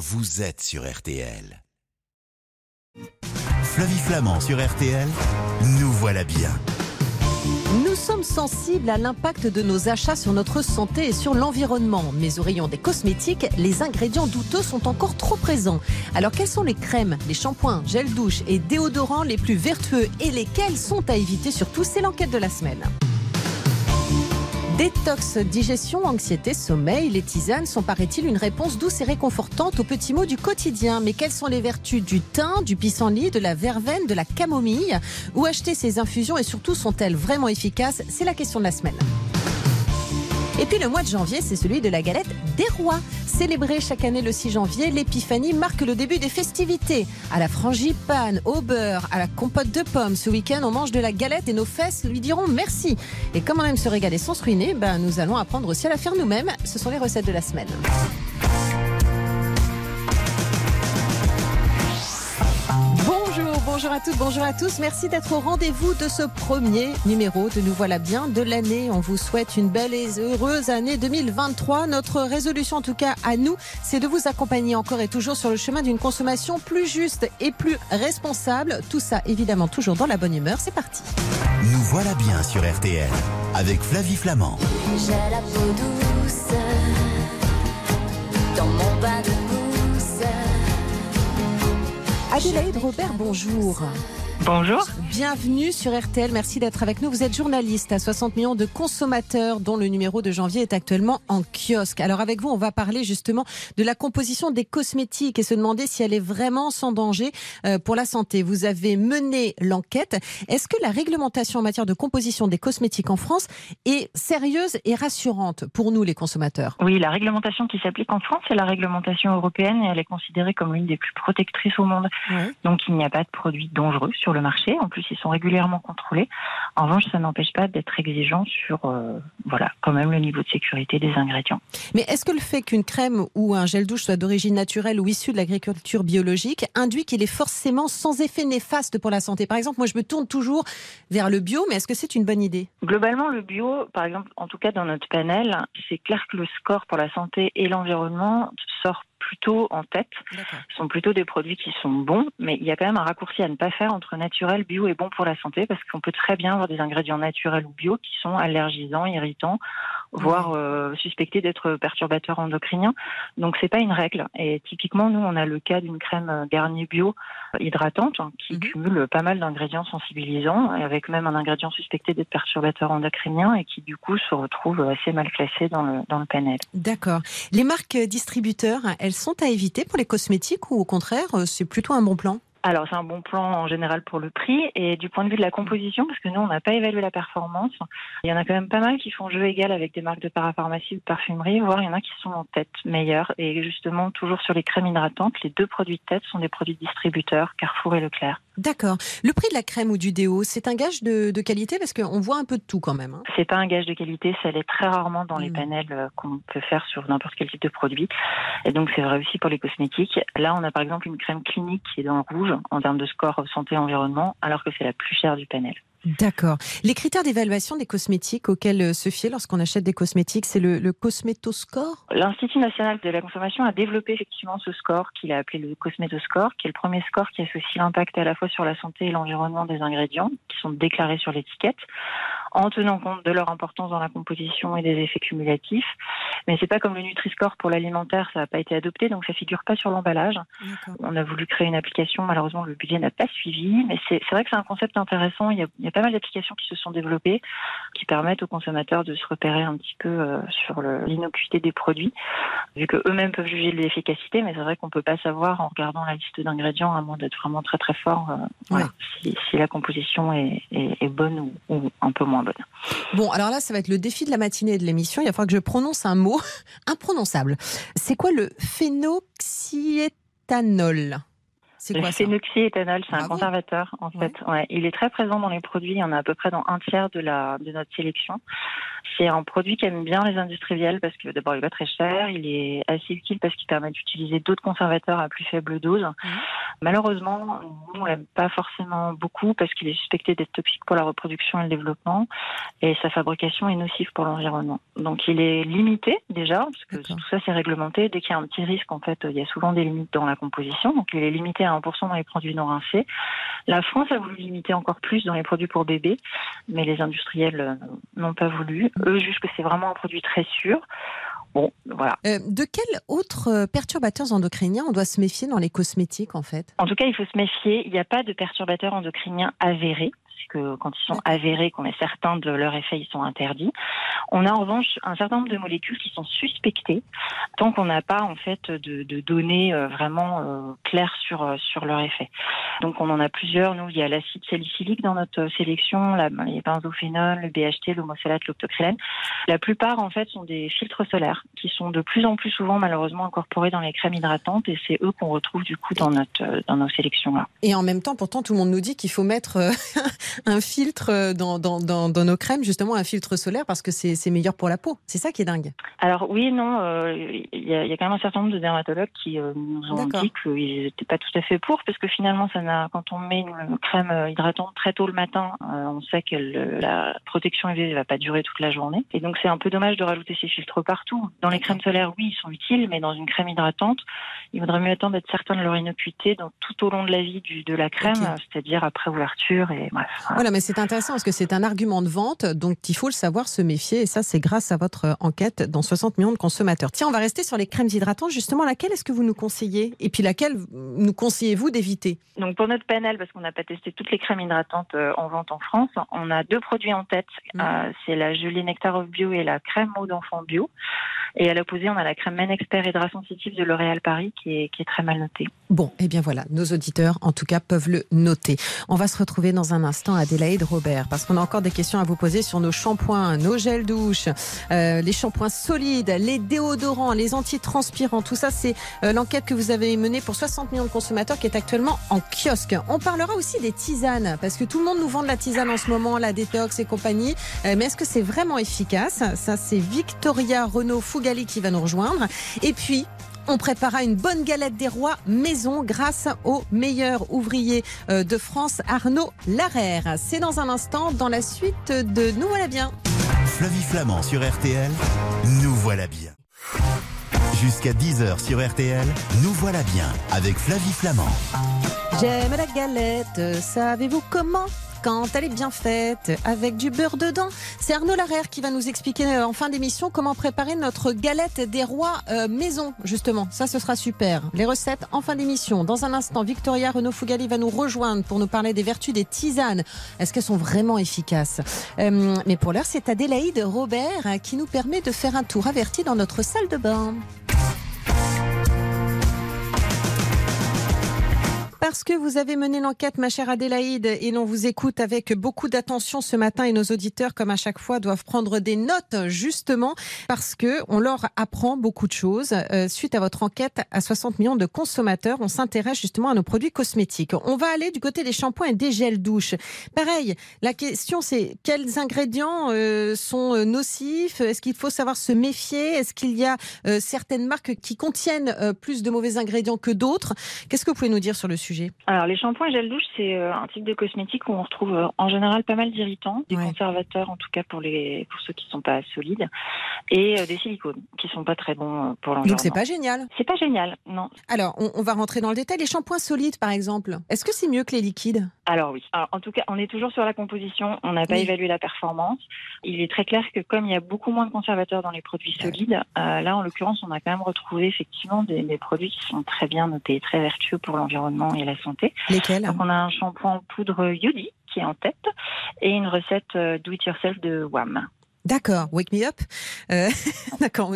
vous êtes sur RTL. Flavie Flamand sur RTL, nous voilà bien. Nous sommes sensibles à l'impact de nos achats sur notre santé et sur l'environnement. Mais au rayon des cosmétiques, les ingrédients douteux sont encore trop présents. Alors quelles sont les crèmes, les shampoings, gel douche et déodorants les plus vertueux et lesquels sont à éviter surtout C'est l'enquête de la semaine? Détox, digestion, anxiété, sommeil, les tisanes sont, paraît-il, une réponse douce et réconfortante aux petits mots du quotidien. Mais quelles sont les vertus du thym, du pissenlit, de la verveine, de la camomille? Où acheter ces infusions et surtout sont-elles vraiment efficaces? C'est la question de la semaine. Et puis le mois de janvier, c'est celui de la galette des rois. Célébrée chaque année le 6 janvier, l'épiphanie marque le début des festivités. À la frangipane, au beurre, à la compote de pommes. Ce week-end, on mange de la galette et nos fesses lui diront merci. Et comme on aime se régaler sans se ruiner, ben, nous allons apprendre aussi à la faire nous-mêmes. Ce sont les recettes de la semaine. Bonjour, à toutes, bonjour à tous. Merci d'être au rendez-vous de ce premier numéro de Nous voilà bien de l'année. On vous souhaite une belle et heureuse année 2023. Notre résolution, en tout cas à nous, c'est de vous accompagner encore et toujours sur le chemin d'une consommation plus juste et plus responsable. Tout ça, évidemment, toujours dans la bonne humeur. C'est parti. Nous voilà bien sur RTL avec Flavie Flamand. J'ai la peau douce Adélaïde Robert, bonjour. Bonjour. Bienvenue sur RTL, merci d'être avec nous. Vous êtes journaliste à 60 millions de consommateurs dont le numéro de janvier est actuellement en kiosque. Alors avec vous, on va parler justement de la composition des cosmétiques et se demander si elle est vraiment sans danger euh, pour la santé. Vous avez mené l'enquête. Est-ce que la réglementation en matière de composition des cosmétiques en France est sérieuse et rassurante pour nous les consommateurs? Oui, la réglementation qui s'applique en France, c'est la réglementation européenne et elle est considérée comme l'une des plus protectrices au monde. Donc il n'y a pas de produits dangereux sur le marché. En plus, ils sont régulièrement contrôlés. En revanche, ça n'empêche pas d'être exigeant sur, euh, voilà, quand même le niveau de sécurité des ingrédients. Mais est-ce que le fait qu'une crème ou un gel douche soit d'origine naturelle ou issu de l'agriculture biologique induit qu'il est forcément sans effet néfaste pour la santé? Par exemple, moi je me tourne toujours vers le bio, mais est-ce que c'est une bonne idée? Globalement, le bio, par exemple, en tout cas dans notre panel, c'est clair que le score pour la santé et l'environnement sort plutôt en tête. Ce sont plutôt des produits qui sont bons, mais il y a quand même un raccourci à ne pas faire entre naturel, bio et bon pour la santé, parce qu'on peut très bien avoir des ingrédients naturels ou bio qui sont allergisants, irritants, voire euh, suspectés d'être perturbateurs endocriniens. Donc c'est pas une règle. Et typiquement, nous, on a le cas d'une crème Garnier bio hydratante hein, qui Mhm. cumule pas mal d'ingrédients sensibilisants, avec même un ingrédient suspecté d'être perturbateur endocrinien et qui du coup se retrouve assez mal classé dans le, dans le panel. D'accord. Les marques distributeurs, elles sont à éviter pour les cosmétiques ou au contraire, euh, c'est plutôt un bon plan? Alors c'est un bon plan en général pour le prix et du point de vue de la composition, parce que nous on n'a pas évalué la performance, il y en a quand même pas mal qui font jeu égal avec des marques de parapharmacie ou de parfumerie, voire il y en a qui sont en tête meilleures. Et justement, toujours sur les crèmes hydratantes, les deux produits de tête sont des produits distributeurs, Carrefour et Leclerc. D'accord. Le prix de la crème ou du déo, c'est un gage de, de qualité parce qu'on voit un peu de tout quand même. hein. C'est pas un gage de qualité, ça l'est très rarement dans les Mm. panels euh, qu'on peut faire sur n'importe quel type de produit. Et donc c'est vrai aussi pour les cosmétiques. Là, on a par exemple une crème clinique qui est dans le rouge en termes de score santé-environnement, alors que c'est la plus chère du panel. D'accord. Les critères d'évaluation des cosmétiques auxquels euh, se fier lorsqu'on achète des cosmétiques, c'est le, le Cosmétoscore? L'Institut national de la consommation a développé effectivement ce score qu'il a appelé le Cosmétoscore, qui est le premier score qui associe l'impact à la fois sur la santé et l'environnement des ingrédients, qui sont déclarés sur l'étiquette, en tenant compte de leur importance dans la composition et des effets cumulatifs. Mais c'est pas comme le Nutri-Score pour l'alimentaire, ça n'a pas été adopté, donc ça figure pas sur l'emballage. On a voulu créer une application, malheureusement le budget n'a pas suivi, mais c'est vrai que c'est un concept intéressant. Il y a, il y a pas mal d'applications qui se sont développées, qui permettent aux consommateurs de se repérer un petit peu euh, sur l'innocuité des produits, vu que eux-mêmes peuvent juger de l'efficacité, mais c'est vrai qu'on peut pas savoir en regardant la liste d'ingrédients, à moins d'être vraiment très très fort, euh, voilà, si, si la composition est, est- est bonne ou, ou un peu moins Bon, alors là, ça va être le défi de la matinée et de l'émission. Il va falloir que je prononce un mot imprononçable. C'est quoi le phénoxyéthanol? C'est le quoi ça phénoxyéthanol, c'est un conservateur en fait. Ouais, il est très présent dans les produits. Il y en a à peu près dans un tiers de la de notre sélection. C'est un produit qu'aiment bien les industriels parce que d'abord il est pas très cher, il est assez utile parce qu'il permet d'utiliser d'autres conservateurs à plus faible dose. Malheureusement, nous on l'aime pas forcément beaucoup parce qu'il est suspecté d'être toxique pour la reproduction et le développement et sa fabrication est nocive pour l'environnement. Donc il est limité déjà parce que tout ça c'est réglementé. Dès qu'il y a un petit risque, en fait, il y a souvent des limites dans la composition. Donc il est limité à 1% dans les produits non rincés. La France a voulu limiter encore plus dans les produits pour bébés, mais les industriels euh, n'ont pas voulu. Eux jugent que c'est vraiment un produit très sûr. Bon, voilà. Euh, de quels autres euh, perturbateurs endocriniens on doit se méfier dans les cosmétiques en fait? En tout cas, il faut se méfier. Il n'y a pas de perturbateurs endocriniens avérés. Que quand ils sont avérés, qu'on est certain de leur effet, ils sont interdits. On a en revanche un certain nombre de molécules qui sont suspectées, tant qu'on n'a pas en fait de, de données euh, vraiment euh, claires sur euh, sur leur effet. Donc on en a plusieurs. Nous, il y a l'acide salicylique dans notre sélection, la, les benzophénols, le BHT, l'homosalate, l'octocrylène. La plupart en fait sont des filtres solaires qui sont de plus en plus souvent malheureusement incorporés dans les crèmes hydratantes et c'est eux qu'on retrouve du coup dans notre dans nos sélections là. Et en même temps, pourtant, tout le monde nous dit qu'il faut mettre un filtre euh, dans, dans, dans, dans nos crèmes, justement un filtre solaire, parce que c'est meilleur pour la peau. C'est ça qui est dingue. Alors oui, non, euh, il y, a, il y a quand même un certain nombre de dermatologues qui euh, nous ont dit qu'ils n'étaient pas tout à fait pour, parce que finalement, ça quand on met une crème hydratante très tôt le matin, euh, on sait que le- la protection UV ne va pas durer toute la journée. Et donc c'est un peu dommage de rajouter ces filtres partout. Dans les crèmes solaires, oui, ils sont utiles, mais dans une crème hydratante, il vaudrait mieux attendre d'être certain de leur innocuité dans, tout au long de la vie du, de la crème, c'est-à-dire après ouverture et bref. Voilà. Mais c'est intéressant parce que c'est un argument de vente, donc il faut le savoir, se méfier. Et ça, c'est grâce à votre euh, enquête dans 60 millions de consommateurs. Tiens, on va rester sur les crèmes hydratantes. Justement, laquelle est-ce que vous nous conseillez? Et puis laquelle nous conseillez-vous d'éviter? Donc pour notre panel, parce qu'on n'a pas testé toutes les crèmes hydratantes euh, en vente en France, on a deux produits en tête. Mhm. Euh, c'est la gelée Nectar of Bio et la crème eau d'enfant bio. Et à l'opposé, on a la crème Men Expert Hydra Sensitive de L'Oréal Paris qui est, qui est très mal notée. Bon, eh bien voilà, nos auditeurs, en tout cas, peuvent le noter. On va se retrouver dans un instant, Adélaïde Robert, parce qu'on a encore des questions à vous poser sur nos shampoings, nos gels douche, euh, les shampoings solides, les déodorants, les antitranspirants. Tout ça, c'est euh, l'enquête que vous avez menée pour 60 millions de consommateurs qui est actuellement en kiosque. On parlera aussi des tisanes, parce que tout le monde nous vend de la tisane en ce moment, la détox et compagnie. Euh, mais est-ce que c'est vraiment efficace? Ça, c'est Victoria Renaud Fougali qui va nous rejoindre. Et puis, on préparera une bonne galette des rois maison grâce au meilleur ouvrier euh, de France, Arnaud Larère. C'est dans un instant dans la suite de Nous voilà bien. Flavie Flamand sur RTL, nous voilà bien. Jusqu'à 10h sur RTL, nous voilà bien avec Flavie Flamand. J'aime la galette, savez-vous comment? Quand elle est bien faite, avec du beurre dedans. C'est Arnaud Larère qui va nous expliquer euh, en fin d'émission comment préparer notre galette des rois euh, maison, justement. Ça, ce sera super. Les recettes en fin d'émission. Dans un instant, Victoria Renaud Fougali va nous rejoindre pour nous parler des vertus des tisanes. Est-ce qu'elles sont vraiment efficaces? Euh, Mais pour l'heure, c'est Adélaïde Robert euh, qui nous permet de faire un tour averti dans notre salle de bain. Parce que vous avez mené l'enquête, ma chère Adélaïde, et l'on vous écoute avec beaucoup d'attention ce matin, et nos auditeurs, comme à chaque fois, doivent prendre des notes, justement, parce que on leur apprend beaucoup de choses. Euh, suite à votre enquête à 60 millions de consommateurs, on s'intéresse justement à nos produits cosmétiques. On va aller du côté des shampoings et des gels douche. Pareil, la question c'est quels ingrédients euh, sont euh, nocifs? Est-ce qu'il faut savoir se méfier? Est-ce qu'il y a euh, certaines marques qui contiennent euh, plus de mauvais ingrédients que d'autres? Qu'est-ce que vous pouvez nous dire sur le sujet? Alors les shampoings et gel douche, c'est euh, un type de cosmétique où on retrouve euh, en général pas mal d'irritants, des Ouais. conservateurs en tout cas pour les pour ceux qui sont pas solides, et euh, des silicones qui sont pas très bons pour l'environnement. Donc c'est pas génial. C'est pas génial, non. Alors, on, on va rentrer dans le détail. Les shampoings solides, par exemple, est-ce que c'est mieux que les liquides? Alors oui. Alors, en tout cas, on est toujours sur la composition. On n'a pas Oui. évalué la performance. Il est très clair que comme il y a beaucoup moins de conservateurs dans les produits solides, euh, là en l'occurrence, on a quand même retrouvé effectivement des, des produits qui sont très bien notés, très vertueux pour l'environnement et la santé. Lesquels Donc on a un shampoing en poudre Yodi qui est en tête et une recette euh, do it yourself de WAM. D'accord, Wake Me Up. Euh, D'accord,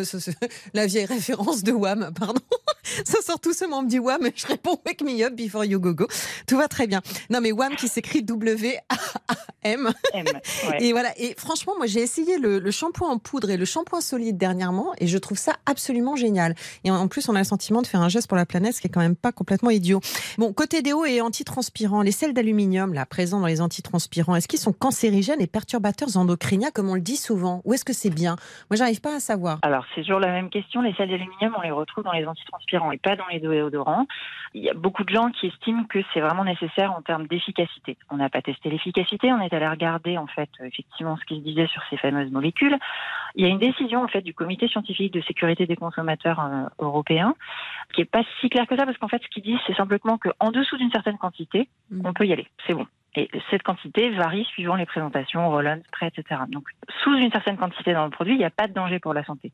la vieille référence de Wham, pardon. Ça sort tout ce me dit Wham, je réponds Wake Me Up before you go go. Tout va très bien. Non mais Wham qui s'écrit W-A-M. Et voilà, et franchement, moi j'ai essayé le, le, shampoing en poudre et le shampoing solide dernièrement et je trouve ça absolument génial. Et en plus, on a le sentiment de faire un geste pour la planète, ce qui est quand même pas complètement idiot. Bon, côté déo et antitranspirants, les sels d'aluminium là présents dans les antitranspirants, est-ce qu'ils sont cancérigènes et perturbateurs endocriniens comme on le dit souvent souvent Ou est-ce que c'est bien? Moi, j'arrive pas à savoir. Alors, c'est toujours la même question. Les sels d'aluminium, on les retrouve dans les antitranspirants et pas dans les déodorants. Il y a beaucoup de gens qui estiment que c'est vraiment nécessaire en termes d'efficacité. On n'a pas testé l'efficacité, on est allé regarder en fait effectivement ce qui se disait sur ces fameuses molécules. Il y a une décision en fait du Comité scientifique de sécurité des consommateurs euh, européens qui est pas si clair que ça parce qu'en fait ce qu'ils disent c'est simplement qu'en dessous d'une certaine quantité, mmh. on peut y aller. C'est bon. Et cette quantité varie suivant les présentations, roll-on, spray, etc. Donc, sous une certaine quantité dans le produit, il n'y a pas de danger pour la santé.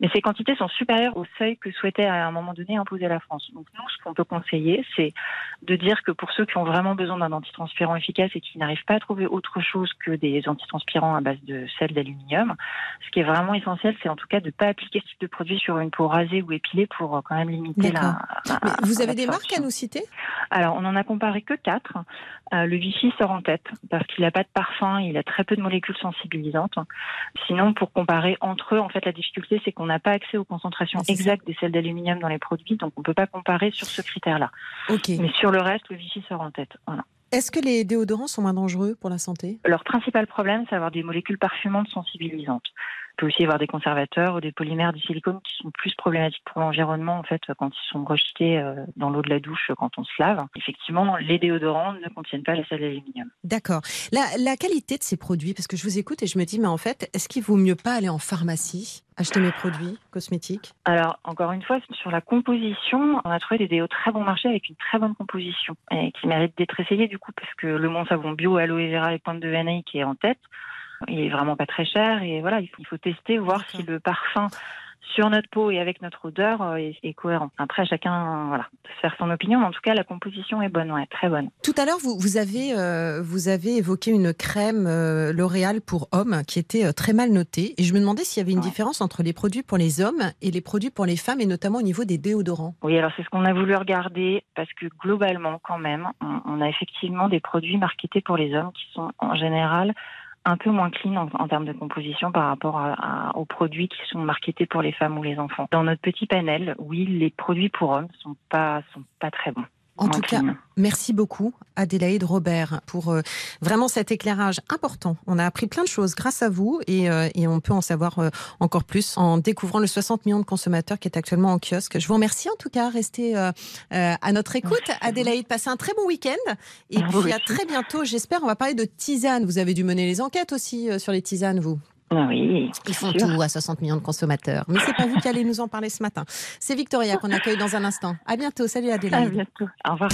Mais ces quantités sont supérieures au seuil que souhaitait à un moment donné imposer la France. Donc, nous, ce qu'on peut conseiller, c'est de dire que pour ceux qui ont vraiment besoin d'un antitranspirant efficace et qui n'arrivent pas à trouver autre chose que des antitranspirants à base de sel d'aluminium, ce qui est vraiment essentiel, c'est en tout cas de ne pas appliquer ce type de produit sur une peau rasée ou épilée pour euh, quand même limiter la, Vous avez des marques à nous citer? Alors, on n'en a comparé que quatre. Euh, le Vichy sort en tête parce qu'il n'a pas de parfum, il a très peu de molécules sensibilisantes. Sinon, pour comparer entre eux, en fait, la difficulté, c'est qu'on n'a pas accès aux concentrations exactes des sels d'aluminium dans les produits, donc on ne peut pas comparer sur ce critère-là. Mais sur le reste, le Vichy sort en tête. Est-ce que les déodorants sont moins dangereux pour la santé? Leur principal problème, c'est d'avoir des molécules parfumantes sensibilisantes. Il peut aussi y avoir des conservateurs ou des polymères du silicone qui sont plus problématiques pour l'environnement en fait quand ils sont rejetés euh, dans l'eau de la douche quand on se lave. Effectivement, les déodorants ne contiennent pas les sels d'aluminium. D'accord. La, la, qualité de ces produits, parce que je vous écoute et je me dis, mais en fait, est-ce qu'il vaut mieux pas aller en pharmacie acheter mes produits cosmétiques? Alors, encore une fois, sur la composition, on a trouvé des déos très bon marché avec une très bonne composition et qui méritent d'être essayés du coup parce que le Mont Savon Bio, Aloe Vera et Pointe de Vanille qui est en tête, il est vraiment pas très cher et voilà, il faut tester, voir si le parfum sur notre peau et avec notre odeur euh, est, cohérent. Après, chacun voilà, peut faire son opinion, mais en tout cas, la composition est bonne, ouais, très bonne. Tout à l'heure, vous, vous, avez, euh, vous avez évoqué une crème euh, L'Oréal pour hommes qui était très mal notée. Et je me demandais s'il y avait une différence entre les produits pour les hommes et les produits pour les femmes, et notamment au niveau des déodorants. Oui, alors c'est ce qu'on a voulu regarder, parce que globalement, quand même, on, on a effectivement des produits marketés pour les hommes qui sont en général un peu moins clean en, termes de composition par rapport aux produits qui sont marketés pour les femmes ou les enfants. Dans notre petit panel, oui, les produits pour hommes sont pas sont pas très bons. En tout cas, merci beaucoup Adélaïde Robert pour euh, vraiment cet éclairage important. On a appris plein de choses grâce à vous et, euh, on peut en savoir euh, encore plus en découvrant le 60 millions de consommateurs qui est actuellement en kiosque. Je vous remercie en tout cas. Restez à notre écoute. Adélaïde, passez un très bon week-end et puis à très bientôt. J'espère. On va parler de tisane. Vous avez dû mener les enquêtes aussi sur les tisanes, vous. Oui. Ils font tout à 60 millions de consommateurs. Mais c'est pas vous qui allez nous en parler ce matin. C'est Victoria qu'on accueille dans un instant. À bientôt. Salut Adélaïde. À bientôt. Au revoir.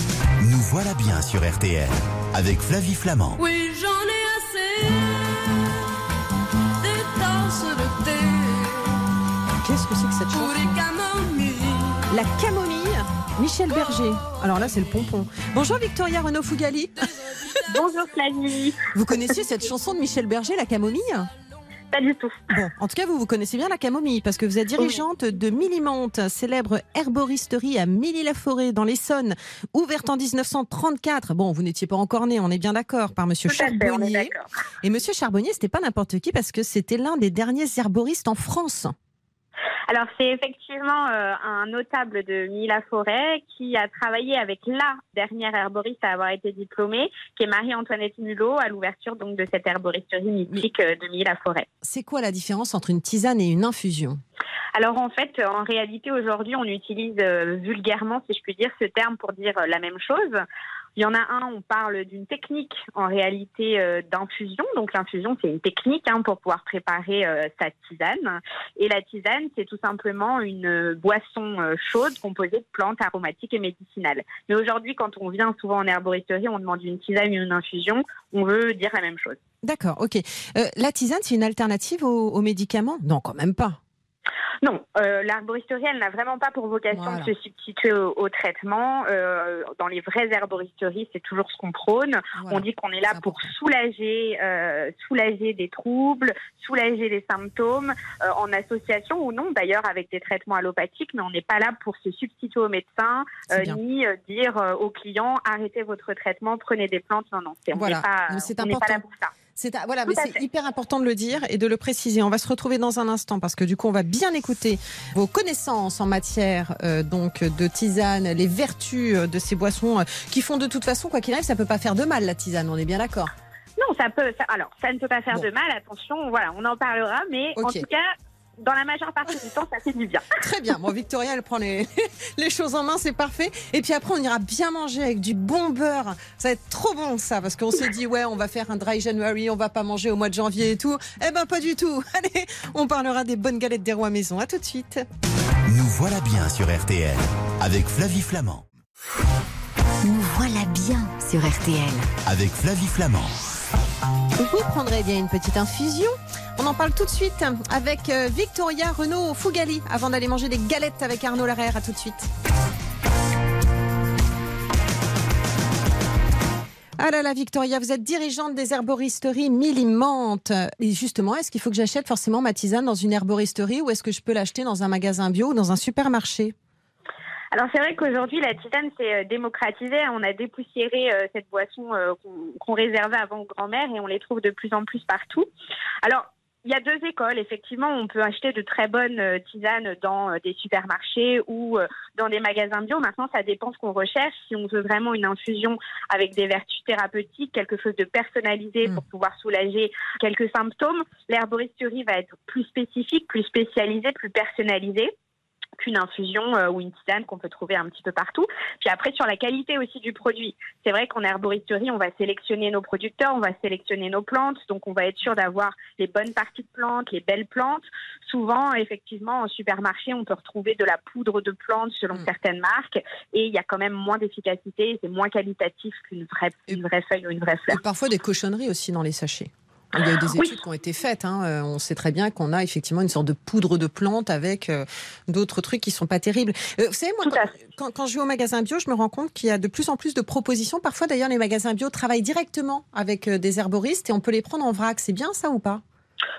Nous voilà bien sur RTL avec Flavie Flamand. Oui, j'en ai assez des tasses de thé. Qu'est-ce que c'est que cette chanson? La camomille. Michel Berger. Alors là, c'est le pompon. Bonjour Victoria Renaud Fougali. Bonjour Flavie. Vous connaissiez cette chanson de Michel Berger, La camomille? Pas du tout. Bon, en tout cas, vous vous connaissez bien la camomille parce que vous êtes dirigeante de Millimonte, célèbre herboristerie à Milly-la-Forêt dans l'Essonne, ouverte en 1934. Bon, vous n'étiez pas encore né, on est bien d'accord, par Monsieur Charbonnier. Et Monsieur Charbonnier, c'était pas n'importe qui parce que c'était l'un des derniers herboristes en France. Alors c'est effectivement euh, un notable de Mille-la-Forêt qui a travaillé avec la dernière herboriste à avoir été diplômée, qui est Marie-Antoinette Mulot, à l'ouverture donc de cette herboristerie mythique euh, de Mille-la-Forêt. C'est quoi la différence entre une tisane et une infusion? Alors en fait, en réalité, aujourd'hui, on utilise euh, vulgairement, si je puis dire, ce terme pour dire la même chose. Il y en a un, on parle d'une technique en réalité euh, d'infusion. Donc l'infusion, c'est une technique hein, pour pouvoir préparer euh, sa tisane. Et la tisane, c'est tout simplement une euh, boisson chaude composée de plantes aromatiques et médicinales. Mais aujourd'hui, quand on vient souvent en herboristerie, on demande une tisane ou une infusion, on veut dire la même chose. D'accord, ok. la tisane, c'est une alternative aux médicaments? Non, quand même pas. Non, euh, l'arboristerie, elle n'a vraiment pas pour vocation Voilà. de se substituer au, au traitement. Euh, dans les vraies herboristeries, c'est toujours ce qu'on prône. Voilà. On dit qu'on est là pour important. soulager, euh, soulager des troubles, soulager des symptômes, euh, en association ou non d'ailleurs avec des traitements allopathiques, mais on n'est pas là pour se substituer au médecin, euh, ni euh, dire aux clients arrêtez votre traitement, prenez des plantes. Non, non, c'est, on Voilà. n'est pas, on pas là important. pour ça. C'est voilà, Tout mais à c'est fait. hyper important de le dire et de le préciser. On va se retrouver dans un instant parce que du coup, on va bien écouter vos connaissances en matière euh, donc de tisane, les vertus euh, de ces boissons euh, qui font de toute façon, quoi qu'il arrive, ça peut pas faire de mal la tisane. On est bien d'accord? Non, ça peut. ça- alors, ça ne peut pas faire Bon. de mal. Attention, voilà, on en parlera, mais en tout cas, dans la majeure partie du temps, ça fait du bien. Très bien. Bon, Victoria, elle prend les, les choses en main, c'est parfait. Et puis après, on ira bien manger avec du bon beurre. Ça va être trop bon, ça, parce qu'on s'est dit, ouais, on va faire un dry January, on va pas manger au mois de janvier et tout. Eh ben, pas du tout. Allez, on parlera des bonnes galettes des rois maison. À tout de suite. Nous voilà bien sur RTL avec Flavie Flamand. Nous voilà bien sur RTL. Avec Flavie Flamand. Vous prendrez bien une petite infusion On en parle tout de suite avec euh, Victoria Renaud Fougali avant d'aller manger des galettes avec Arnaud Larère. À tout de suite. Ah là là, Victoria, vous êtes dirigeante des herboristeries Millimante. Et justement, est-ce qu'il faut que j'achète forcément ma tisane dans une herboristerie ou est-ce que je peux l'acheter dans un magasin bio ou dans un supermarché? Alors c'est vrai qu'aujourd'hui la tisane s'est euh, démocratisée. On a dépoussiéré euh, cette boisson euh, qu'on réservait avant aux grands-mères et on les trouve de plus en plus partout. Alors il y a deux écoles. Effectivement, on peut acheter de très bonnes tisanes dans des supermarchés ou dans des magasins bio. Maintenant, ça dépend ce qu'on recherche. Si on veut vraiment une infusion avec des vertus thérapeutiques, quelque chose de personnalisé Mm. pour pouvoir soulager quelques symptômes, l'herboristerie va être plus spécifique, plus spécialisée, plus personnalisée qu'une infusion euh, ou une tisane qu'on peut trouver un petit peu partout. Puis après, sur la qualité aussi du produit. C'est vrai qu'en herboristerie, on va sélectionner nos producteurs, on va sélectionner nos plantes, donc on va être sûr d'avoir les bonnes parties de plantes, les belles plantes. Souvent, effectivement, en supermarché, on peut retrouver de la poudre de plantes selon Mm. certaines marques, et il y a quand même moins d'efficacité, c'est moins qualitatif qu'une vraie, une vraie feuille ou une vraie fleur. Et parfois des cochonneries aussi dans les sachets. Il y a eu des Oui. études qui ont été faites. hein. Euh, On sait très bien qu'on a effectivement une sorte de poudre de plante avec euh, d'autres trucs qui sont pas terribles. Euh, vous savez, moi, quand, quand, quand je vais au magasin bio, je me rends compte qu'il y a de plus en plus de propositions. Parfois, d'ailleurs, les magasins bio travaillent directement avec euh, des herboristes et on peut les prendre en vrac. C'est bien ça ou pas?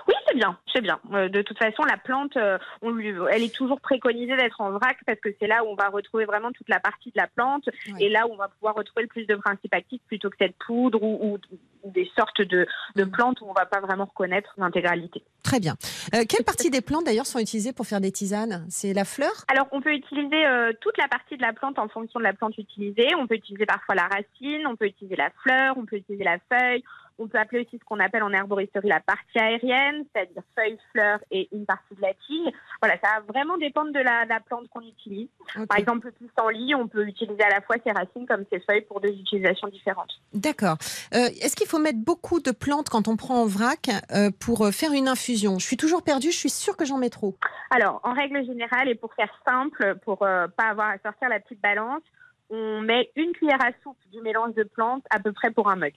Oui, c'est bien, c'est bien. Euh, de toute façon, la plante, euh, on lui, elle est toujours préconisée d'être en vrac parce que c'est là où on va retrouver vraiment toute la partie de la plante et là où on va pouvoir retrouver le plus de principes actifs plutôt que cette poudre ou, des sortes de, de Mm. plantes où on va pas vraiment reconnaître l'intégralité. Très bien. Euh, quelle partie des plantes d'ailleurs sont utilisées pour faire des tisanes? C'est la fleur? Alors, on peut utiliser euh, toute la partie de la plante en fonction de la plante utilisée. On peut utiliser parfois la racine, on peut utiliser la fleur, on peut utiliser la feuille. On peut appeler aussi ce qu'on appelle en herboristerie la partie aérienne, c'est-à-dire feuille, fleur et une partie de la tige. Voilà, ça va vraiment dépendre de la, de la plante qu'on utilise. Par exemple, le pissenlit, on peut utiliser à la fois ses racines comme ses feuilles pour deux utilisations différentes. D'accord. Euh, Est-ce qu'il faut mettre beaucoup de plantes quand on prend en vrac euh, pour euh, faire une infusion? Je suis toujours perdue, je suis sûre que j'en mets trop. Alors, en règle générale, et pour faire simple, pour euh, pas avoir à sortir la petite balance, on met une cuillère à soupe du mélange de plantes à peu près pour un mug.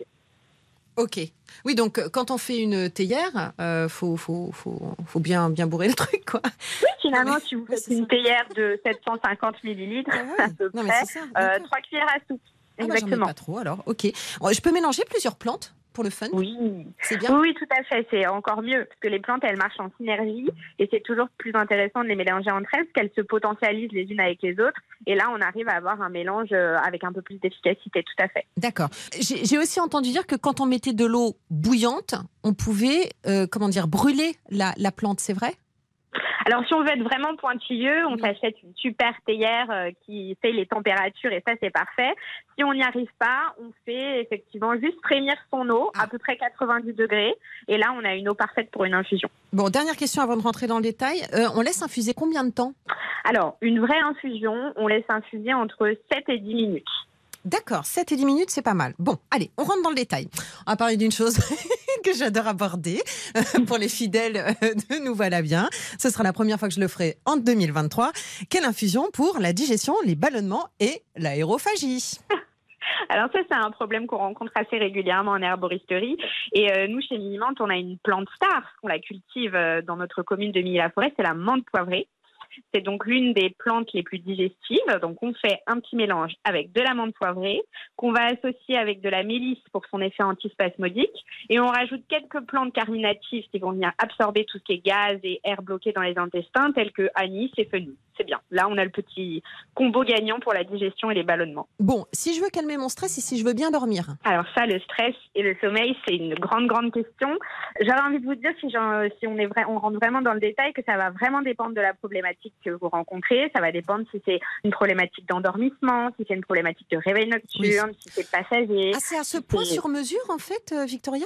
Ok. Oui, donc euh, quand on fait une théière, euh, faut, faut, faut, faut bien, bien bourrer le truc, quoi. Oui, finalement, si vous faites une théière de 750 millilitres, à peu Non, mais près, ça. euh, d'accord. trois cuillères à soupe. Ah bah, Exactement. pas trop, alors. Ok. Je peux mélanger plusieurs plantes? Pour le fun Oui. C'est bien Oui, oui, tout à fait. C'est encore mieux parce que les plantes, elles marchent en synergie et c'est toujours plus intéressant de les mélanger entre elles qu'elles se potentialisent les unes avec les autres. Et là, on arrive à avoir un mélange euh, avec un peu plus d'efficacité, tout à fait. D'accord. J'ai j'ai aussi entendu dire que quand on mettait de l'eau bouillante, on pouvait, euh, comment dire, brûler la, la plante, c'est vrai? Alors, si on veut être vraiment pointilleux, on s'achète une super théière euh, qui fait les températures et ça, c'est parfait. Si on n'y arrive pas, on fait effectivement juste frémir son eau Ah. à peu près 90 degrés et là, on a une eau parfaite pour une infusion. Bon, dernière question avant de rentrer dans le détail. Euh, on laisse infuser combien de temps? Alors, une vraie infusion, on laisse infuser entre 7 et 10 minutes. D'accord, 7 et 10 minutes, c'est pas mal. Bon, allez, on rentre dans le détail. On va parler d'une chose que j'adore aborder euh, pour les fidèles euh, de Nous Voilà Bien. Ce sera la première fois que je le ferai en 2023. Quelle infusion pour la digestion, les ballonnements et l'aérophagie Alors ça, c'est un problème qu'on rencontre assez régulièrement en herboristerie. Et euh, nous, chez Minimante, on a une plante star, on la cultive dans notre commune de Milly-la-Forêt, c'est la menthe poivrée. C'est donc l'une des plantes les plus digestives. Donc, on fait un petit mélange avec de la menthe poivrée, qu'on va associer avec de la mélisse pour son effet antispasmodique. Et on rajoute quelques plantes carminatives qui vont venir absorber tout ce qui est gaz et air bloqué dans les intestins, tels que anis et fenouil. C'est bien. Là, on a le petit combo gagnant pour la digestion et les ballonnements. Bon, si je veux calmer mon stress et si je veux bien dormir. Alors ça, le stress et le sommeil, c'est une grande, grande question. J'avais envie de vous dire, si, si on, est vrai, on rentre vraiment dans le détail, que ça va vraiment dépendre de la problématique que vous rencontrez. Ça va dépendre si c'est une problématique d'endormissement, si c'est une problématique de réveil nocturne, si c'est passager. Ah, c'est à ce point sur mesure, en fait, euh, Victoria?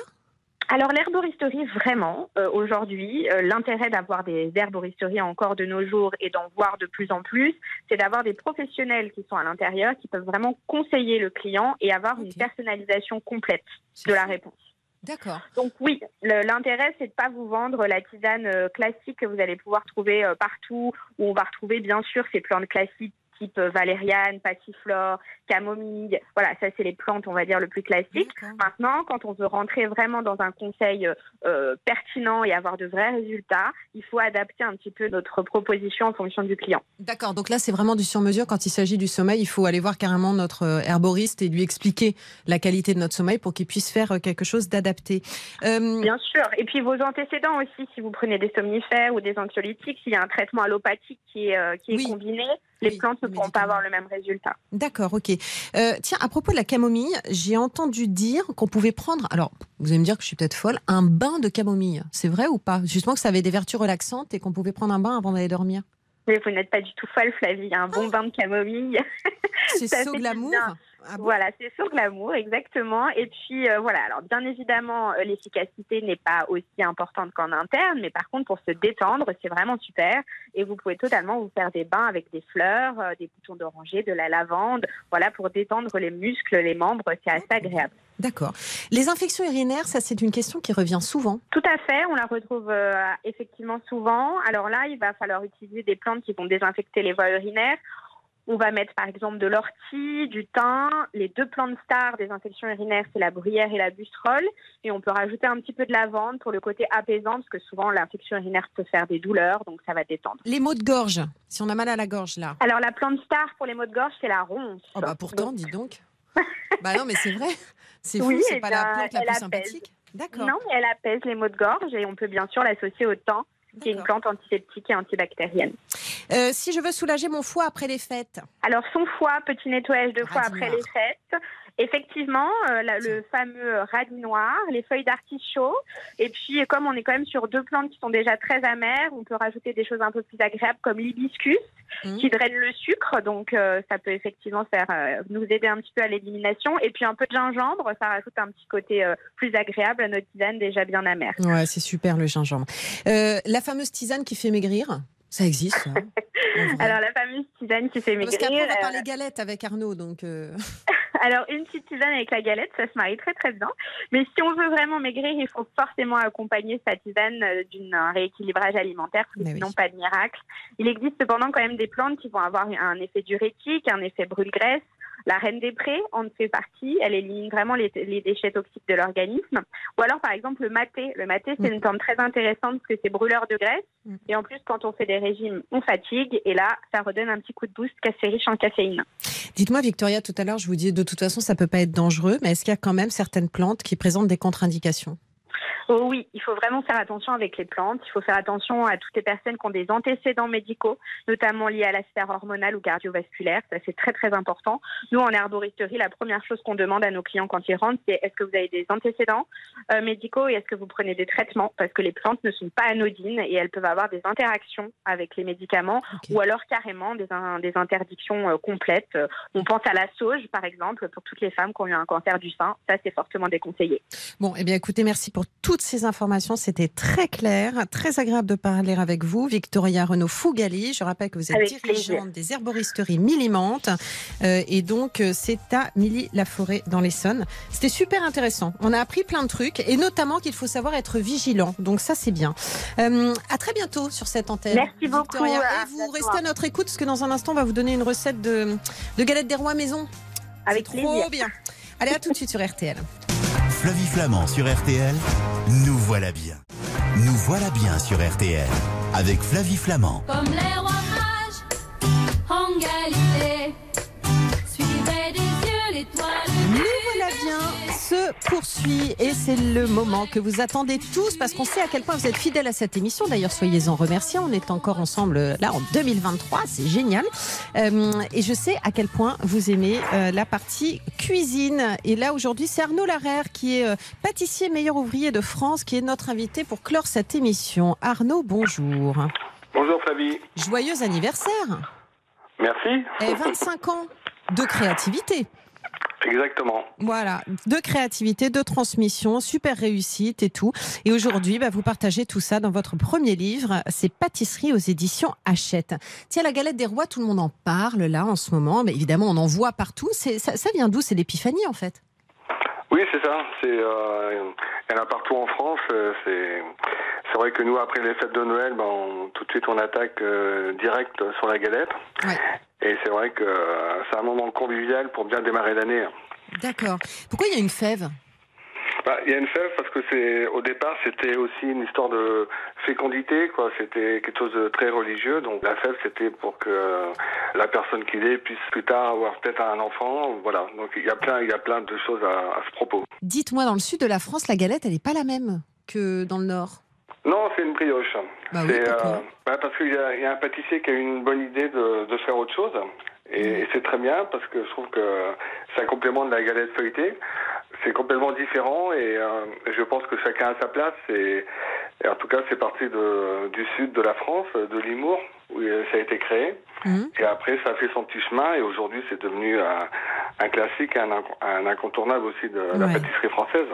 Alors l'herboristerie, vraiment, euh, aujourd'hui, euh, l'intérêt d'avoir des herboristeries encore de nos jours et d'en voir de plus en plus, c'est d'avoir des professionnels qui sont à l'intérieur, qui peuvent vraiment conseiller le client et avoir une personnalisation complète de la réponse. D'accord. Donc oui, l'intérêt, c'est de pas vous vendre la tisane euh, classique que vous allez pouvoir trouver partout, où on va retrouver bien sûr ces plantes classiques type valériane, passiflore, camomille. Voilà, ça c'est les plantes, on va dire, le plus classique. Maintenant, quand on veut rentrer vraiment dans un conseil euh, pertinent et avoir de vrais résultats, il faut adapter un petit peu notre proposition en fonction du client. D'accord, donc là c'est vraiment du sur-mesure. Quand il s'agit du sommeil, il faut aller voir carrément notre euh, herboriste et lui expliquer la qualité de notre sommeil pour qu'il puisse faire euh, quelque chose d'adapté. Bien sûr, et puis vos antécédents aussi, si vous prenez des somnifères ou des anxiolytiques, s'il y a un traitement allopathique qui est, qui est combiné, les plantes ne pourront pas avoir le même résultat. D'accord, ok. Euh, tiens, à propos de la camomille, j'ai entendu dire qu'on pouvait prendre, alors vous allez me dire que je suis peut-être folle, un bain de camomille. C'est vrai ou pas? Justement que ça avait des vertus relaxantes et qu'on pouvait prendre un bain avant d'aller dormir. Mais vous n'êtes pas du tout folle, Flavie. Un bon ah. bain de camomille. C'est so glamour. Ah voilà, c'est sur glamour, exactement. Et puis euh, voilà, alors bien évidemment, euh, l'efficacité n'est pas aussi importante qu'en interne, mais par contre, pour se détendre, c'est vraiment super. Et vous pouvez totalement vous faire des bains avec des fleurs, euh, des boutons d'oranger, de la lavande, voilà, pour détendre les muscles, les membres, c'est assez agréable. D'accord. Les infections urinaires, ça c'est une question qui revient souvent. Tout à fait, on la retrouve effectivement souvent. Alors là, il va falloir utiliser des plantes qui vont désinfecter les voies urinaires. On va mettre par exemple de l'ortie, du thym. Les deux plantes stars des infections urinaires, c'est la bruyère et la bustrole. Et on peut rajouter un petit peu de lavande pour le côté apaisant, parce que souvent l'infection urinaire peut faire des douleurs, donc ça va détendre. Les maux de gorge, si on a mal à la gorge là. Alors la plante star pour les maux de gorge, c'est la ronce. Oh bah pourtant, dis donc. bah non, mais c'est vrai. C'est fou, c'est pas la plante la plus sympathique. D'accord. Non, mais elle apaise les maux de gorge et on peut bien sûr l'associer au thym qui est une plante antiseptique et antibactérienne. Euh, si je veux soulager mon foie après les fêtes Alors, son foie, petit nettoyage de foie après les fêtes. Effectivement, euh, le fameux radis noir, les feuilles d'artichaut. Et puis, comme on est quand même sur deux plantes qui sont déjà très amères, on peut rajouter des choses un peu plus agréables comme l'hibiscus, mmh. qui draine le sucre. Donc, euh, ça peut effectivement faire nous aider un petit peu à l'élimination. Et puis, un peu de gingembre, ça rajoute un petit côté plus agréable à notre tisane déjà bien amère. Ouais, c'est super le gingembre. la fameuse tisane qui fait maigrir ça existe. Alors, la fameuse tisane qui fait maigrir. Parce qu'après, on va parler galette avec Arnaud, donc. Euh. Alors, une petite tisane avec la galette, ça se marie très très bien. Mais si on veut vraiment maigrir, il faut forcément accompagner sa tisane euh, d'un rééquilibrage alimentaire, sinon pas de miracle. Il existe cependant quand même des plantes qui vont avoir un effet diurétique, un effet brûle-graisse, la reine des prés en fait partie. Elle élimine vraiment les, déchets toxiques de l'organisme. Ou alors, par exemple, le maté. Le maté, c'est mm. une plante très intéressante parce que c'est brûleur de graisse. Mm. Et en plus, quand on fait des régimes, on fatigue. Et là, ça redonne un petit coup de boost car c'est riche en caféine. Dites-moi, Victoria, tout à l'heure, je vous dis de toute façon, ça peut pas être dangereux. Mais est-ce qu'il y a quand même certaines plantes qui présentent des contre-indications? Oh oui, il faut vraiment faire attention avec les plantes. Il faut faire attention à toutes les personnes qui ont des antécédents médicaux, notamment liés à la sphère hormonale ou cardiovasculaire. Ça, c'est très, très important. Nous, en herboristerie, la première chose qu'on demande à nos clients quand ils rentrent, c'est est-ce que vous avez des antécédents euh, médicaux et est-ce que vous prenez des traitements? Parce que les plantes ne sont pas anodines et elles peuvent avoir des interactions avec les médicaments ou alors carrément des, des interdictions euh, complètes. On pense à la sauge, par exemple, pour toutes les femmes qui ont eu un cancer du sein. Ça, c'est fortement déconseillé. Bon, eh bien, écoutez, merci pour tout ces informations. C'était très clair, très agréable de parler avec vous. Victoria Renaud Fougali, je rappelle que vous êtes dirigeante des herboristeries Millimante. Euh, et donc, euh, c'est à Milly-la-Forêt dans l'Essonne. C'était super intéressant. On a appris plein de trucs et notamment qu'il faut savoir être vigilant. Donc, ça, c'est bien. Euh, à très bientôt sur cette antenne. Merci beaucoup. Et vous restez à notre écoute parce que dans un instant, on va vous donner une recette de, de galettes des rois maison. Avec trop plaisir. bien. Allez, à tout de suite sur RTL. Flavie Flamand sur RTL, nous voilà bien. Nous voilà bien sur RTL avec Flavie Flamand. Comme les rois mages en Galilée, suivaient des yeux l'étoile. Nous voilà bien se poursuit et c'est le moment que vous attendez tous parce qu'on sait à quel point vous êtes fidèles à cette émission. D'ailleurs, soyez-en remerciés. On est encore ensemble euh, là en 2023, c'est génial. Euh, et je sais à quel point vous aimez euh, la partie cuisine. Et là aujourd'hui, c'est Arnaud Larère qui est euh, pâtissier meilleur ouvrier de France qui est notre invité pour clore cette émission. Arnaud, bonjour. Bonjour Flavie. Joyeux anniversaire. Merci. Et 25 ans de créativité. Exactement. Voilà, de créativité, de transmission, super réussite et tout. Et aujourd'hui, bah, vous partagez tout ça dans votre premier livre, c'est Pâtisserie aux éditions Hachette. Tiens, la galette des rois, tout le monde en parle là en ce moment, mais évidemment on en voit partout. Ça, ça vient d'où? C'est l'épiphanie en fait Oui, c'est ça. C'est, euh, a partout en France. euh, C'est, c'est vrai que nous, après les fêtes de Noël, ben, on- tout de suite, on attaque euh, direct sur la galette. Ouais. Et c'est vrai que euh, c'est un moment convivial pour bien démarrer l'année. D'accord. Pourquoi il y a une fève? Bah, Il y a une fève parce que c'est au départ c'était aussi une histoire de fécondité quoi. C'était quelque chose de très religieux. Donc la fève c'était pour que la personne qui l'est puisse plus tard avoir peut-être un enfant. Voilà. Donc il y a plein il y a plein de choses à, à ce propos. Dites-moi, dans le sud de la France, la galette, elle n'est pas la même que dans le nord? Non, c'est une brioche. Bah oui, C'est, pourquoi bah, parce qu'il y y a un pâtissier qui a eu une bonne idée de, de faire autre chose. Et, Mm. et c'est très bien parce que je trouve que c'est un complément de la galette feuilletée. C'est complètement différent et euh, je pense que chacun a sa place. Et, et en tout cas, c'est parti de, du sud de la France, de Limours, où euh, ça a été créé. Mhm. Et après, ça a fait son petit chemin et aujourd'hui, c'est devenu un, un classique, un, un incontournable aussi de la Ouais. pâtisserie française.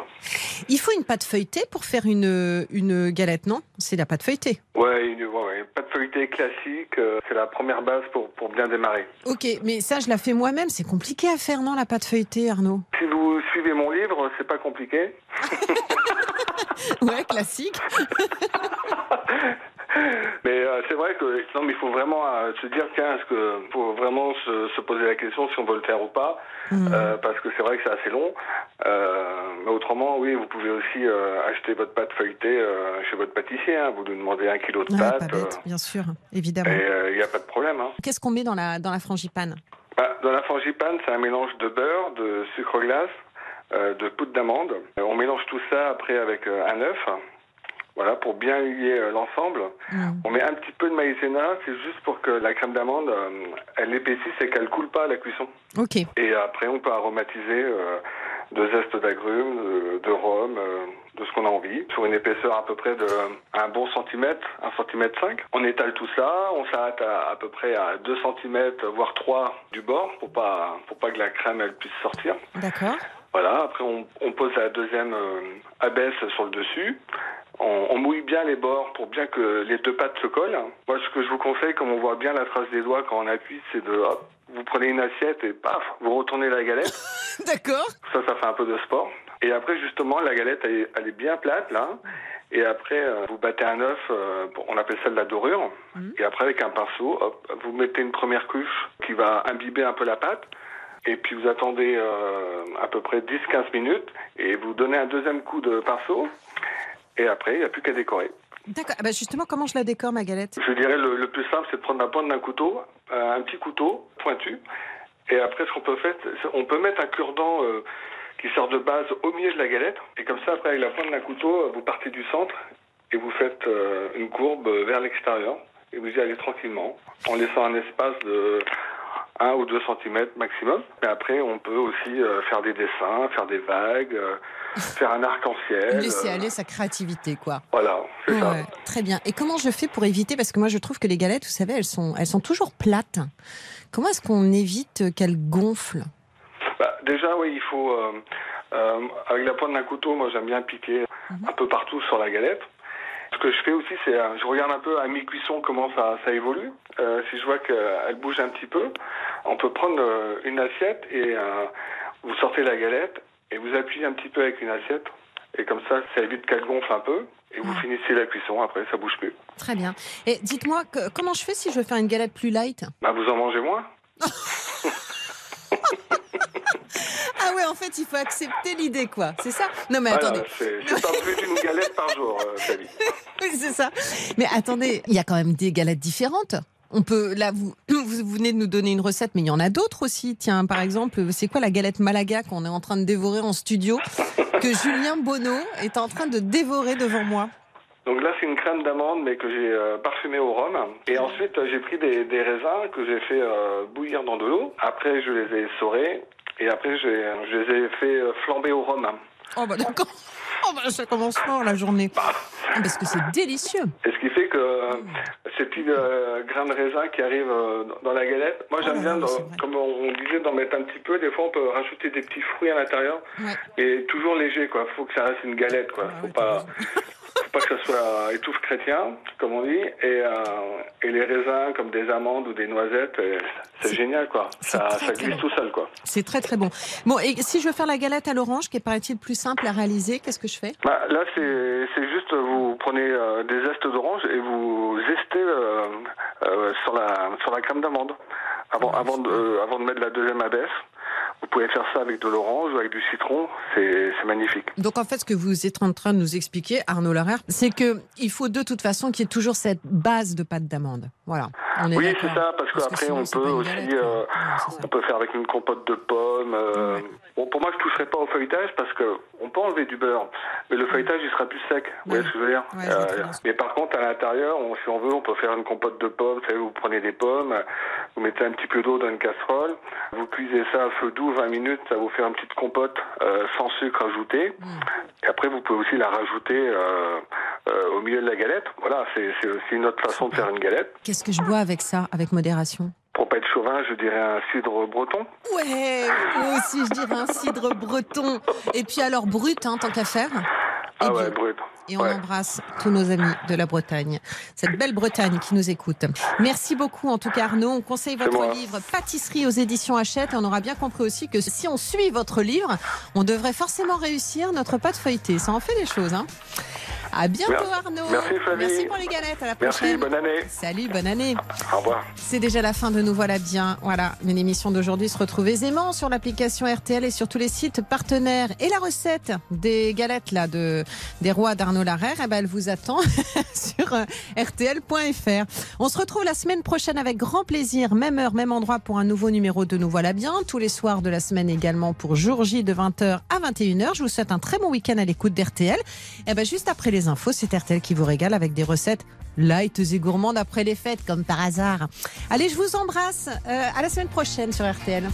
Il faut une pâte feuilletée pour faire une, une galette, non? C'est la pâte feuilletée. Ouais, une, ouais, ouais. Pas de feuilleté classique, euh, c'est la première base pour, pour bien démarrer. Ok, mais ça, je la fais moi-même. C'est compliqué à faire, non, la pâte feuilletée, Arnaud? Si vous suivez mon livre, c'est pas compliqué. Ouais, classique. Mais euh, c'est vrai que non, mais il faut vraiment euh, se dire tiens, est-ce que faut vraiment se, se poser la question si on veut le faire ou pas, Mhm. euh, parce que c'est vrai que c'est assez long. Mais autrement, oui, vous pouvez aussi acheter votre pâte feuilletée chez votre pâtissier. hein. Vous lui demandez un kilo de Ouais, pâte, pas bête, bien sûr, évidemment. et il n'y a pas de problème. Hein. Qu'est-ce qu'on met dans la, dans la frangipane? Bah, dans la frangipane, c'est un mélange de beurre, de sucre glace, de poudre d'amande. On mélange tout ça après avec un œuf. Voilà, pour bien lier euh, l'ensemble. Mhm. On met un petit peu de maïzena, c'est juste pour que la crème d'amande, euh, elle épaississe et qu'elle coule pas à la cuisson. Ok, Et après, on peut aromatiser euh, de zeste d'agrumes, de, de rhum, de ce qu'on a envie, sur une épaisseur à peu près de un bon centimètre, un centimètre cinq. On étale tout ça, on s'arrête à, à peu près à 2 centimètres, voire 3 du bord, pour pas pour pas que la crème elle puisse sortir. d'accord. Voilà, après on, on pose la deuxième euh, abaisse sur le dessus. On, on mouille bien les bords pour bien que les deux pattes se collent. Moi, ce que je vous conseille, comme on voit bien la trace des doigts quand on appuie, c'est de, hop, vous prenez une assiette et paf, vous retournez la galette. D'accord. Ça, ça fait un peu de sport. Et après, justement, la galette, elle est, elle est bien plate, là. Et après, euh, vous battez un œuf, euh, on appelle ça de la dorure. Mhm. Et après, avec un pinceau, hop, vous mettez une première couche qui va imbiber un peu la pâte. Et puis, vous attendez euh, à peu près 10-15 minutes. Et vous donnez un deuxième coup de pinceau. Et après, il n'y a plus qu'à décorer. D'accord. Ah bah justement, comment je la décore, ma galette? Je dirais le, le plus simple, c'est de prendre la pointe d'un couteau, euh, un petit couteau pointu. Et après, ce qu'on peut faire, on peut mettre un cure-dent euh, qui sert de base au milieu de la galette. Et comme ça, après, avec la pointe d'un couteau, euh, vous partez du centre et vous faites euh, une courbe vers l'extérieur. Et vous y allez tranquillement, en laissant un espace de 1 ou 2 cm maximum. Et après, on peut aussi euh, faire des dessins, faire des vagues, euh, faire un arc-en-ciel. Laisser euh, aller sa créativité, quoi. Voilà, c'est ça. Ouais, très bien. Et comment je fais pour éviter? Parce que moi, je trouve que les galettes, vous savez, elles sont, elles sont toujours plates. Comment est-ce qu'on évite qu'elles gonflent? Bah, déjà, oui, il faut. euh, euh, avec la pointe d'un couteau, moi, j'aime bien piquer un peu partout sur la galette. Ce que je fais aussi, c'est euh, je regarde un peu à mi-cuisson comment ça, ça évolue. Euh, si je vois qu'elle bouge un petit peu, on peut prendre euh, une assiette et euh, vous sortez la galette et vous appuyez un petit peu avec une assiette. Et comme ça, ça évite qu'elle gonfle un peu. Et vous Ouais. finissez la cuisson, après, ça bouge plus. Très bien. Et dites-moi, comment je fais si je veux faire une galette plus light? Bah, vous en mangez moins mais en fait, il faut accepter l'idée, quoi. C'est ça? Non, mais Voilà, attendez. c'est pas plus d'une galette par jour, euh. Oui, c'est ça. Mais attendez, il y a quand même des galettes différentes. On peut, là, vous, vous venez de nous donner une recette, mais il y en a d'autres aussi. Tiens, par exemple, c'est quoi la galette Malaga qu'on est en train de dévorer en studio, que Julien Bonneau est en train de dévorer devant moi? Donc là, c'est une crème d'amande, mais que j'ai euh, parfumée au rhum. Et ensuite, euh, j'ai pris des, des raisins que j'ai fait euh, bouillir dans de l'eau. Après, je les ai saurés. Et après, je les ai fait euh, flamber au rhum. Oh, bah d'accord. Oh, bah ça commence fort la journée. Ah, Parce que c'est délicieux. Et ce qui fait que euh, ces petits euh, grains de raisin qui arrivent euh, dans la galette, moi j'aime Oh bien, dans- comme on disait, d'en mettre un petit peu. Des fois, on peut rajouter des petits fruits à l'intérieur. Ouais. Et toujours léger, quoi. Faut que ça reste une galette, quoi. Ah Faut ouais, pas, faut pas que ça soit étouffe chrétien, comme on dit. Et, euh, et les raisins, comme des amandes ou des noisettes, euh, c'est génial, quoi. Ça, très, ça très glisse bon. tout seul, quoi. C'est très très bon. Bon, et si je veux faire la galette à l'orange, qui est paraît-il plus simple à réaliser, qu'est-ce que je fais? Bah, là, c'est juste, vous prenez euh, des zestes d'orange et vous zestez euh, euh, sur, la, sur la crème d'amande. Avant, avant, de, euh, avant de mettre la deuxième abaisse, vous pouvez faire ça avec de l'orange ou avec du citron. C'est magnifique. Donc en fait, ce que vous êtes en train de nous expliquer, Arnaud Larère, c'est que il faut de toute façon qu'il y ait toujours cette base de pâte d'amande. Voilà. Oui, c'est ça, parce qu'après, on peut aussi. euh, on peut faire avec une compote de pommes. euh, Bon, pour moi, je toucherai pas au feuilletage parce que on peut enlever du beurre, mais le feuilletage, il sera plus sec. Vous voyez ce que je veux dire Ouais, bien. Mais par contre, à l'intérieur, si on veut, on peut faire une compote de pommes. Vous savez, vous prenez des pommes, vous mettez un petit peu d'eau dans une casserole, vous cuisez ça à feu doux 20 minutes, ça vous fait une petite compote euh, sans sucre ajouté. Mm. Et après, vous pouvez aussi la rajouter euh, euh, au milieu de la galette. Voilà, c'est c'est aussi une autre façon de faire une galette. Qu'est-ce que je bois avec ça, avec modération Pour pas être chauvin, je dirais un cidre breton. Ouais, moi aussi je dirais un cidre breton. Et puis alors brut, hein, tant qu'à faire. Ah Et ouais, bio. brut. Et on Ouais. embrasse tous nos amis de la Bretagne, cette belle Bretagne qui nous écoute. Merci beaucoup en tout cas Arnaud. On conseille votre moi. livre Pâtisserie aux éditions Hachette et on aura bien compris aussi que si on suit votre livre, on devrait forcément réussir notre pâte feuilletée. Ça en fait des choses. Hein. À bientôt Merci. Arnaud. Merci, Flavie. Merci pour les galettes. À la Merci, prochaine. bonne année. Salut, bonne année. Au revoir. C'est déjà la fin de Nous voilà bien. Voilà, une émission d'aujourd'hui se retrouve aisément sur l'application RTL et sur tous les sites partenaires. Et la recette des galettes là de des rois d'Arnaud Larère, eh ben, elle vous attend sur euh, rtl.fr. On se retrouve la semaine prochaine avec grand plaisir, même heure, même endroit pour un nouveau numéro de Nous voilà bien. Tous les soirs de la semaine également pour jour J de 20h à 21h. Je vous souhaite un très bon week-end à l'écoute d'RTL. Et ben juste après infos, c'est RTL qui vous régale avec des recettes light et gourmandes après les fêtes, comme par hasard. Allez, je vous embrasse. Euh, à la semaine prochaine sur RTL.